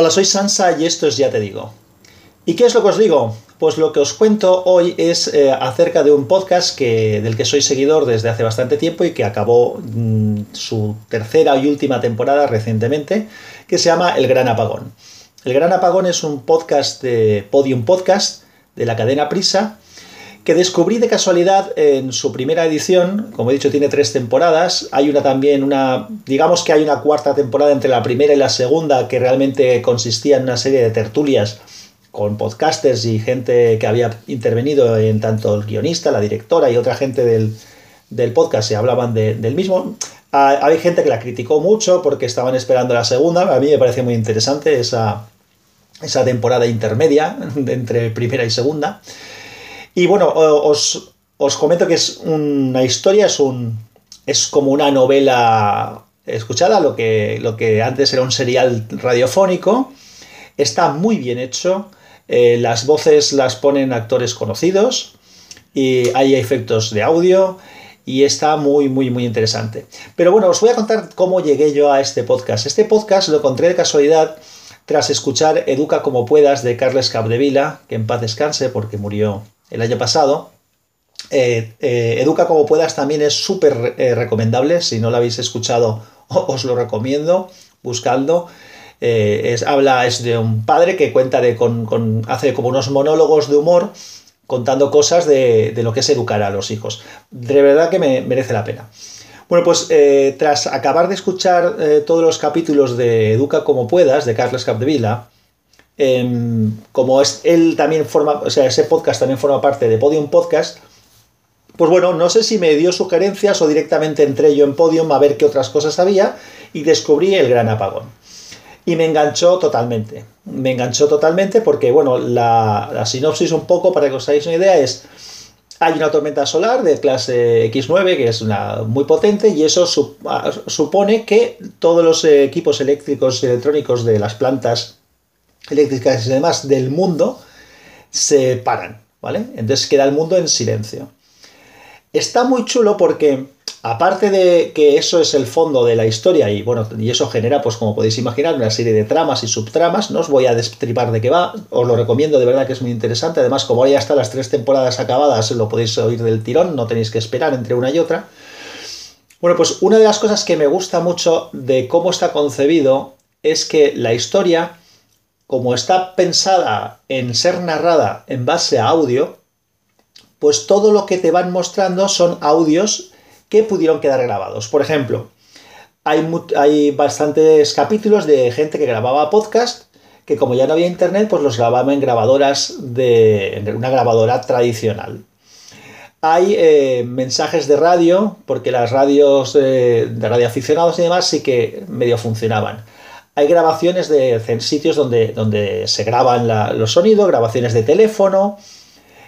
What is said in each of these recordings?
Hola, soy Sansa y esto es Ya Te Digo. ¿Y qué es lo que os digo? Pues lo que os cuento hoy es eh, acerca de un podcast que, del que soy seguidor desde hace bastante tiempo y que acabó mm, su tercera y última temporada recientemente, que se llama El Gran Apagón. El Gran Apagón es un podcast de Podium Podcast de la cadena Prisa que descubrí de casualidad en su primera edición, como he dicho tiene tres temporadas, hay una también, una, digamos que hay una cuarta temporada entre la primera y la segunda que realmente consistía en una serie de tertulias con podcasters y gente que había intervenido en tanto el guionista, la directora y otra gente del, podcast se hablaban del mismo. Hay gente que la criticó mucho porque estaban esperando la segunda, a mí me parece muy interesante esa, esa temporada intermedia entre primera y segunda. Y bueno, os, comento que es una historia, es, un, es como una novela escuchada, lo que, lo que antes era un serial radiofónico. Está muy bien hecho. Eh, las voces las ponen actores conocidos y hay efectos de audio y está muy, muy, muy interesante. Pero bueno, os voy a contar cómo llegué yo a este podcast. Este podcast lo encontré de casualidad tras escuchar Educa como puedas de Carles Capdevila, que en paz descanse porque murió el año pasado. Eh, eh, Educa como puedas también es súper eh, recomendable. Si no lo habéis escuchado, os lo recomiendo buscando. es, habla, es de un padre que cuenta de, con, hace como unos monólogos de humor contando cosas de, lo que es educar a los hijos. De verdad que me merece la pena. Bueno, pues tras acabar de escuchar todos los capítulos de Educa como puedas, de Carles Capdevila, Em, como es, él también forma, o sea, ese podcast también forma parte de Podium Podcast, pues bueno, no sé si me dio sugerencias o directamente entré yo en Podium a ver qué otras cosas había y descubrí el gran apagón. Y me enganchó totalmente. Me enganchó totalmente porque, bueno, la, sinopsis un poco, para que os hagáis una idea, es hay una tormenta solar de clase X9 que es una, muy potente y eso supone que todos los equipos eléctricos y electrónicos de las plantas eléctricas y demás del mundo se paran, ¿vale? Entonces queda el mundo en silencio. Está muy chulo porque, aparte de que eso es el fondo de la historia y bueno, y eso genera, pues como podéis imaginar, una serie de tramas y subtramas, no os voy a destripar de qué va, os lo recomiendo, de verdad que es muy interesante, además como ahora ya están las tres temporadas acabadas, lo podéis oír del tirón, no tenéis que esperar entre una y otra. Bueno, pues una de las cosas que me gusta mucho de cómo está concebido es que la historia como está pensada en ser narrada en base a audio, pues todo lo que te van mostrando son audios que pudieron quedar grabados. Por ejemplo, hay, hay bastantes capítulos de gente que grababa podcast que como ya no había internet, pues los grababa en grabadoras de una grabadora tradicional. Hay eh, mensajes de radio, porque las radios de radio aficionados y demás sí que medio funcionaban hay grabaciones de sitios donde, donde se graban los sonidos, grabaciones de teléfono.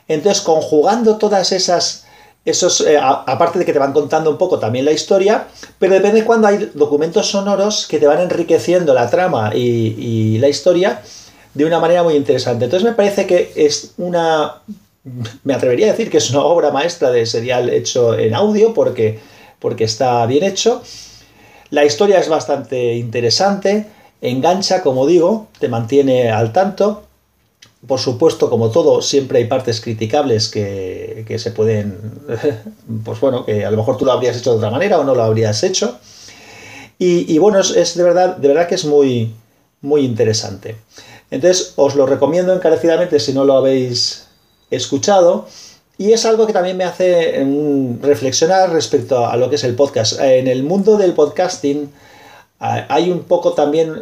Entonces, conjugando todas esas, esos, eh, aparte de que te van contando un poco también la historia, pero depende cuando hay documentos sonoros que te van enriqueciendo la trama y, la historia de una manera muy interesante. Entonces me parece que es una, me atrevería a decir que es una obra maestra de serial hecho en audio porque, porque está bien hecho. La historia es bastante interesante engancha, como digo, te mantiene al tanto. Por supuesto, como todo, siempre hay partes criticables que, se pueden, pues bueno, que a lo mejor tú lo habrías hecho de otra manera o no lo habrías hecho. Y, bueno, es, de verdad, de verdad que es muy, muy interesante. Entonces, os lo recomiendo encarecidamente si no lo habéis escuchado. Y es algo que también me hace mm, reflexionar respecto a lo que es el podcast. En el mundo del podcasting, hay un poco también,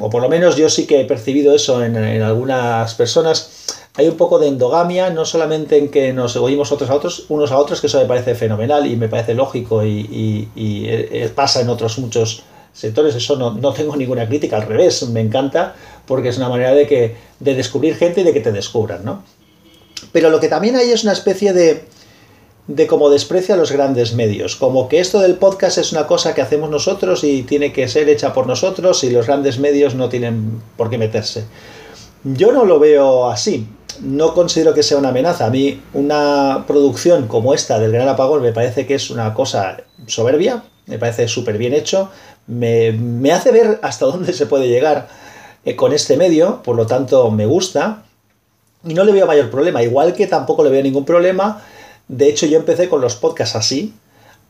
o por lo menos yo sí que he percibido eso en, algunas personas, hay un poco de endogamia, no solamente en que nos oímos otros a otros, unos a otros, que eso me parece fenomenal y me parece lógico y, eh, pasa en otros muchos sectores, eso no, no, tengo ninguna crítica, al revés, me encanta porque es una manera de, que, de descubrir gente y de que te descubran, ¿no? Pero lo que también hay es una especie de, de cómo desprecia los grandes medios, como que esto del podcast es una cosa que hacemos nosotros y tiene que ser hecha por nosotros y los grandes medios no tienen por qué meterse. Yo no lo veo así, no considero que sea una amenaza. A mí una producción como esta del Gran Apagón me parece que es una cosa soberbia, me parece súper bien hecho, me, me hace ver hasta dónde se puede llegar eh, con este medio, por lo tanto me gusta y no le veo mayor problema, igual que tampoco le veo ningún problema. De hecho, yo empecé con los podcasts así,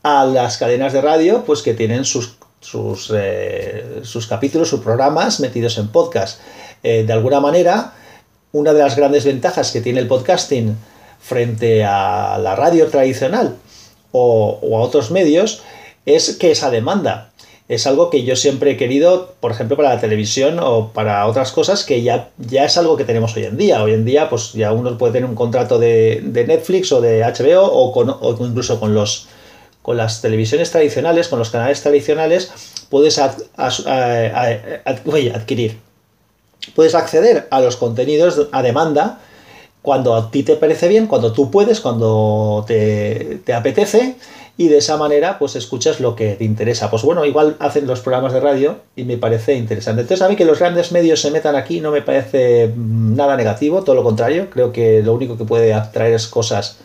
a las cadenas de radio, pues que tienen sus, sus, eh, sus capítulos, sus programas metidos en podcast. Eh, de alguna manera, una de las grandes ventajas que tiene el podcasting frente a la radio tradicional o, o a otros medios es que esa demanda es algo que yo siempre he querido, por ejemplo, para la televisión o para otras cosas que ya, ya es algo que tenemos hoy en día. Hoy en día, pues ya uno puede tener un contrato de, Netflix o de HBO o, con, o incluso con, los, con las televisiones tradicionales, con los canales tradicionales, puedes adquirir. Puedes acceder a los contenidos a demanda cuando a ti te parece bien, cuando tú puedes, cuando te apetece y de esa manera pues escuchas lo que te interesa. Pues bueno, igual hacen los programas de radio y me parece interesante. Entonces a mí que los grandes medios se metan aquí no me parece mm, nada negativo, todo lo contrario, creo que lo único que puede atraer es cosas,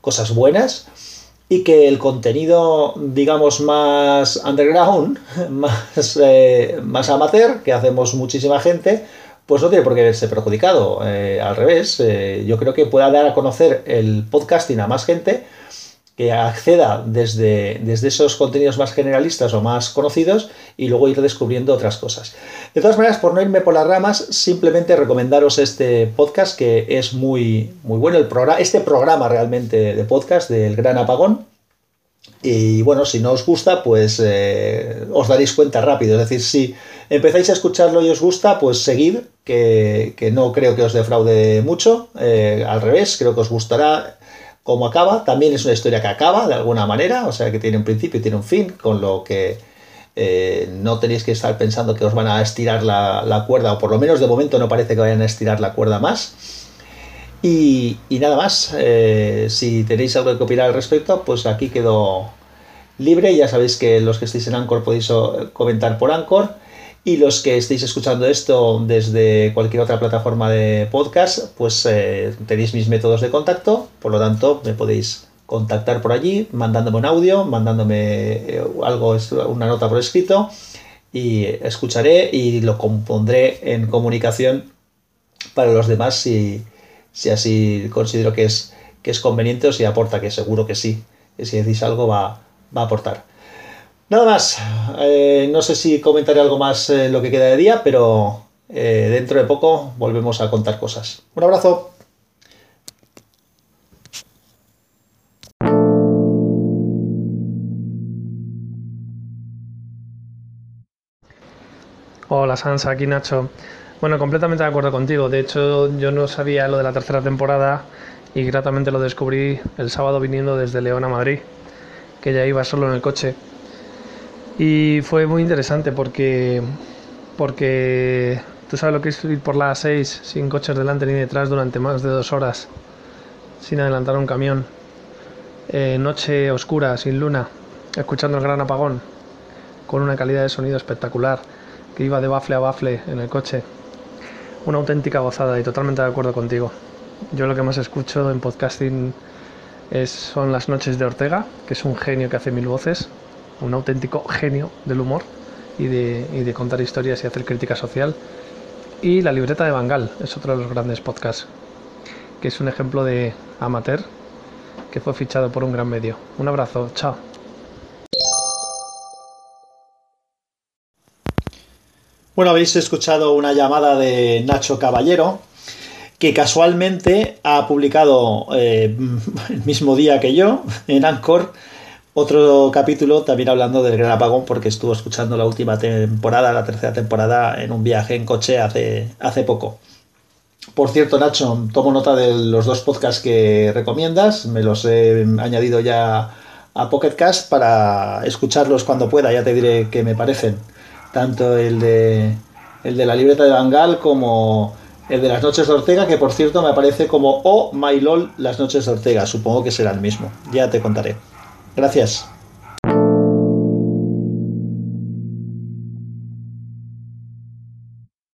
cosas buenas y que el contenido, digamos, más underground, más, eh, más amateur, que hacemos muchísima gente, pues no tiene por qué verse perjudicado. Eh, al revés, eh, yo creo que pueda dar a conocer el podcasting a más gente que acceda desde, desde esos contenidos más generalistas o más conocidos y luego ir descubriendo otras cosas. De todas maneras, por no irme por las ramas, simplemente recomendaros este podcast que es muy, muy bueno, el este programa realmente de podcast del Gran Apagón. Y bueno, si no os gusta, pues eh, os daréis cuenta rápido. Es decir, si empezáis a escucharlo y os gusta, pues seguid, que, no creo que os defraude mucho. Eh, al revés, creo que os gustará cómo acaba. También es una historia que acaba de alguna manera, o sea que tiene un principio y tiene un fin, con lo que eh, no tenéis que estar pensando que os van a estirar la, cuerda, o por lo menos de momento no parece que vayan a estirar la cuerda más. Y, nada más, eh, si tenéis algo que opinar al respecto, pues aquí quedo libre. Ya sabéis que los que estéis en Anchor podéis comentar por Anchor. Y los que estéis escuchando esto desde cualquier otra plataforma de podcast, pues eh, tenéis mis métodos de contacto, por lo tanto me podéis contactar por allí, mandándome un audio, mandándome eh, algo, una nota por escrito, y escucharé y lo compondré en comunicación para los demás si, si así considero que es, que es conveniente o si aporta, que seguro que sí, que si decís algo va, va a aportar. Nada más, eh, no sé si comentaré algo más en lo que queda de día, pero eh, dentro de poco volvemos a contar cosas. Un abrazo. Hola Sansa, aquí Nacho. Bueno, completamente de acuerdo contigo. De hecho, yo no sabía lo de la tercera temporada y gratamente lo descubrí el sábado viniendo desde León a Madrid, que ya iba solo en el coche y fue muy interesante porque, porque tú sabes lo que es ir por la A6 sin coches delante ni detrás durante más de dos horas, sin adelantar un camión, eh, noche oscura, sin luna, escuchando el gran apagón, con una calidad de sonido espectacular, que iba de bafle a bafle en el coche. Una auténtica gozada y totalmente de acuerdo contigo. Yo lo que más escucho en podcasting es, son las noches de Ortega, que es un genio que hace mil voces, un auténtico genio del humor y de, contar historias y hacer crítica social. Y La libreta de Bangal es otro de los grandes podcasts, que es un ejemplo de amateur que fue fichado por un gran medio. Un abrazo, chao. Bueno, habéis escuchado una llamada de Nacho Caballero, que casualmente ha publicado eh, el mismo día que yo en Anchor otro capítulo también hablando del gran apagón porque estuvo escuchando la última temporada, la tercera temporada en un viaje en coche hace, hace poco. Por cierto, Nacho, tomo nota de los dos podcasts que recomiendas, me los he añadido ya a Pocket Cast para escucharlos cuando pueda, ya te diré qué me parecen. Tanto el de, el de la libreta de Bangal como el de las noches de Ortega, que por cierto me aparece como Oh My LOL las noches de Ortega, supongo que será el mismo, ya te contaré. Gracias.